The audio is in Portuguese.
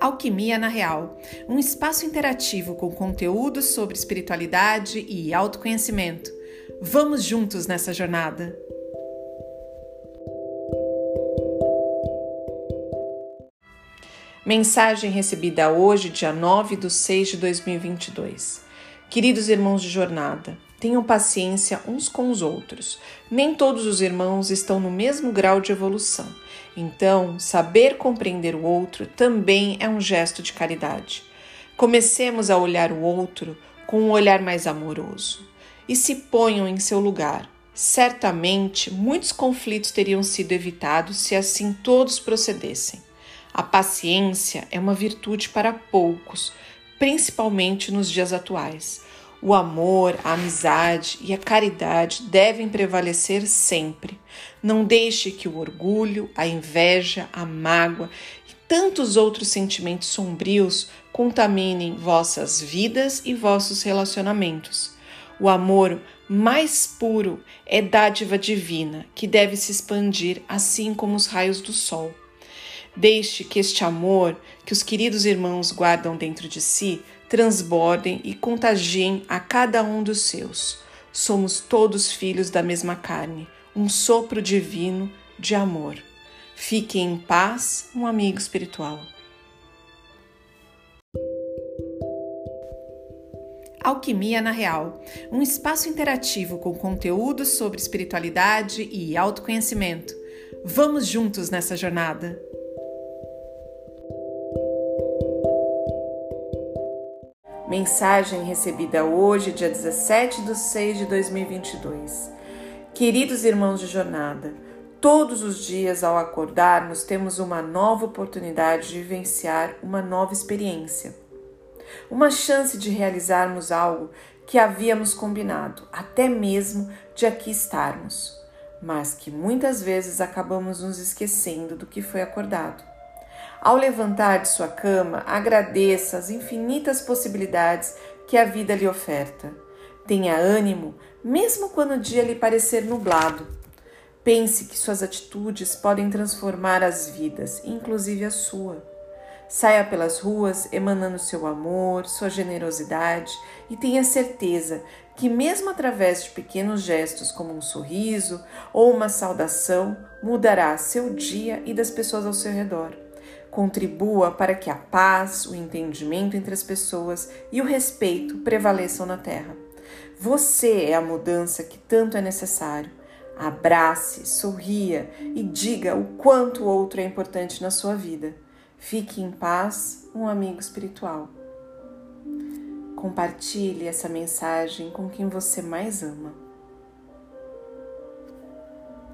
Alquimia na Real, um espaço interativo com conteúdos sobre espiritualidade e autoconhecimento. Vamos juntos nessa jornada! Mensagem recebida hoje, dia 9 de 6 de 2022. Queridos irmãos de jornada, tenham paciência uns com os outros. Nem todos os irmãos estão no mesmo grau de evolução. Então, saber compreender o outro também é um gesto de caridade. Comecemos a olhar o outro com um olhar mais amoroso e se ponham em seu lugar. Certamente, muitos conflitos teriam sido evitados se assim todos procedessem. A paciência é uma virtude para poucos, principalmente nos dias atuais. O amor, a amizade e a caridade devem prevalecer sempre. Não deixe que o orgulho, a inveja, a mágoa e tantos outros sentimentos sombrios contaminem vossas vidas e vossos relacionamentos. O amor mais puro é dádiva divina, que deve se expandir assim como os raios do sol. Deixe que este amor que os queridos irmãos guardam dentro de si transbordem e contagiem a cada um dos seus. Somos todos filhos da mesma carne, um sopro divino de amor. Fique em paz, um amigo espiritual. Alquimia na Real, um espaço interativo com conteúdos sobre espiritualidade e autoconhecimento. Vamos juntos nessa jornada! Mensagem recebida hoje, dia 17 de 6 de 2022. Queridos irmãos de jornada, todos os dias ao acordarmos temos uma nova oportunidade de vivenciar uma nova experiência. Uma chance de realizarmos algo que havíamos combinado, até mesmo de aqui estarmos, mas que muitas vezes acabamos nos esquecendo do que foi acordado. Ao levantar de sua cama, agradeça as infinitas possibilidades que a vida lhe oferta. Tenha ânimo, mesmo quando o dia lhe parecer nublado. Pense que suas atitudes podem transformar as vidas, inclusive a sua. Saia pelas ruas emanando seu amor, sua generosidade e tenha certeza que, mesmo através de pequenos gestos como um sorriso ou uma saudação, mudará seu dia e das pessoas ao seu redor. Contribua para que a paz, o entendimento entre as pessoas e o respeito prevaleçam na Terra. Você é a mudança que tanto é necessário. Abrace, sorria e diga o quanto o outro é importante na sua vida. Fique em paz, um amigo espiritual. Compartilhe essa mensagem com quem você mais ama.